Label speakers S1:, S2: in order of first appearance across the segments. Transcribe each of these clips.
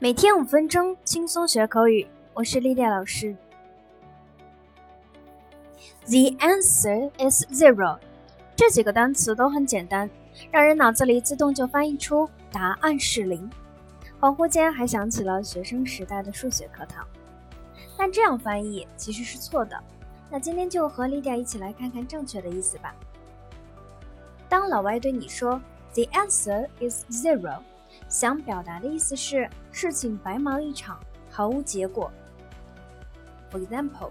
S1: 每天五分钟，轻松学口语。我是丽丽老师。The answer is zero。这几个单词都很简单，让人脑子里自动就翻译出答案是零。恍惚间还想起了学生时代的数学课堂。但这样翻译其实是错的。那今天就和丽丽一起来看看正确的意思吧。当老外对你说 “The answer is zero”。想表达的意思是事情白忙一场，毫无结果。For example,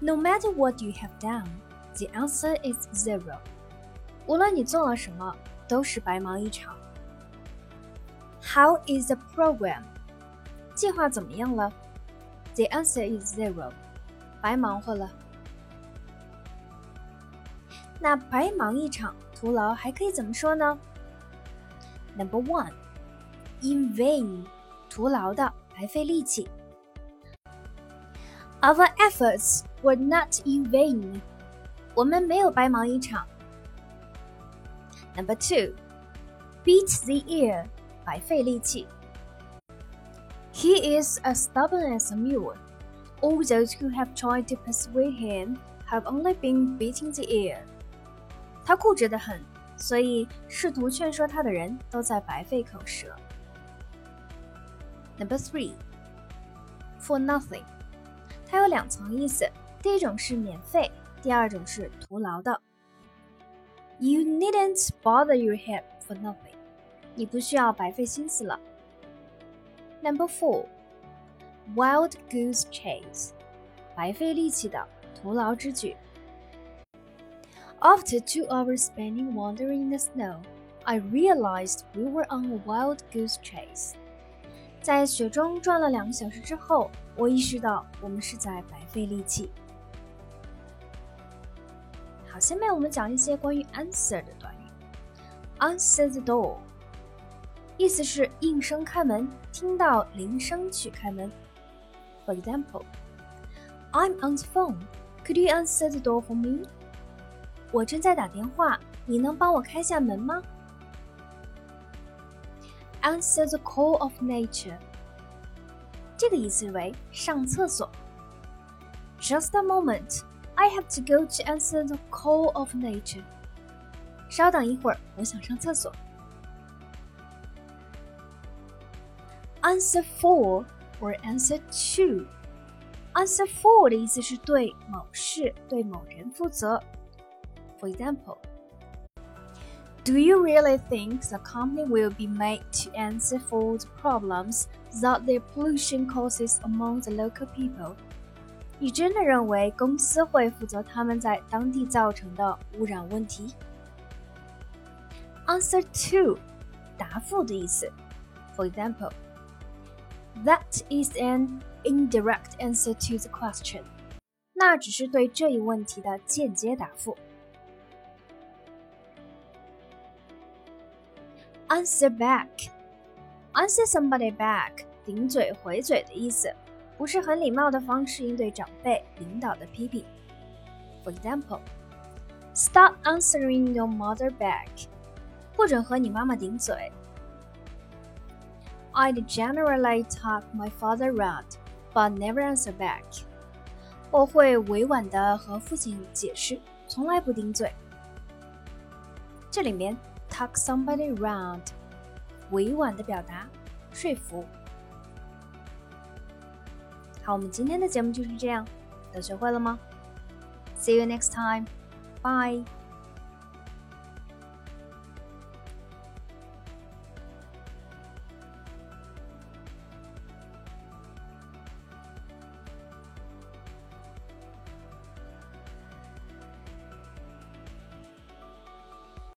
S1: no matter what you have done, the answer is zero. 无论你做了什么，都是白忙一场。How is the program? 计划怎么样了？The answer is zero. 白忙活了。那白忙一场，徒劳还可以怎么说呢 Number one, in vain，徒劳的，白费力气。Our efforts were not in vain，我们没有白忙一场。Number two, beat the air，白费力气。He is as stubborn as a mule. All those who have tried to persuade him have only been beating the air. 他固执得很。所以试图劝说他的人都在白费口舌。Number three, for nothing，它有两层意思，第一种是免费，第二种是徒劳的。You needn't bother your head for nothing，你不需要白费心思了。Number four, wild goose chase，白费力气的徒劳之举。After two hours spending wandering in the snow, I realized we were on a wild goose chase. 在雪中转了两个小时之后，我意识到我们是在白费力气。好，下面我们讲一些关于 answer 的短语。Answer the door，意思是应声开门，听到铃声去开门。For example，I'm on the phone，could you answer the door for me？ 我正在打电话，你能帮我开下门吗？Answer the call of nature，这个意思为上厕所。Just a moment, I have to go to answer the call of nature。稍等一会儿，我想上厕所。Answer for or answer to。Answer for 的意思是对某事、对某人负责。 For example。Do you really think the company will be made to answer for the problems that the pollution causes among the local people? 你真的认为公司会负责他们在当地造成的污染问题？Answer to，答复的意思。For example, that is an indirect answer to the question. 那只是对这一问题的间接答复。 Answer back, answer somebody back，顶嘴回嘴的意思，不是很礼貌的方式应对长辈、领导的批评。For example, stop answering your mother back，不准和你妈妈顶嘴。I'd generally talk my father around, but never answer back。我会委婉的和父亲解释，从来不顶嘴。这里面。 Talk somebody round，委婉的表达，说服。好，我们今天的节目就是这样，都学会了吗？See you next time. Bye.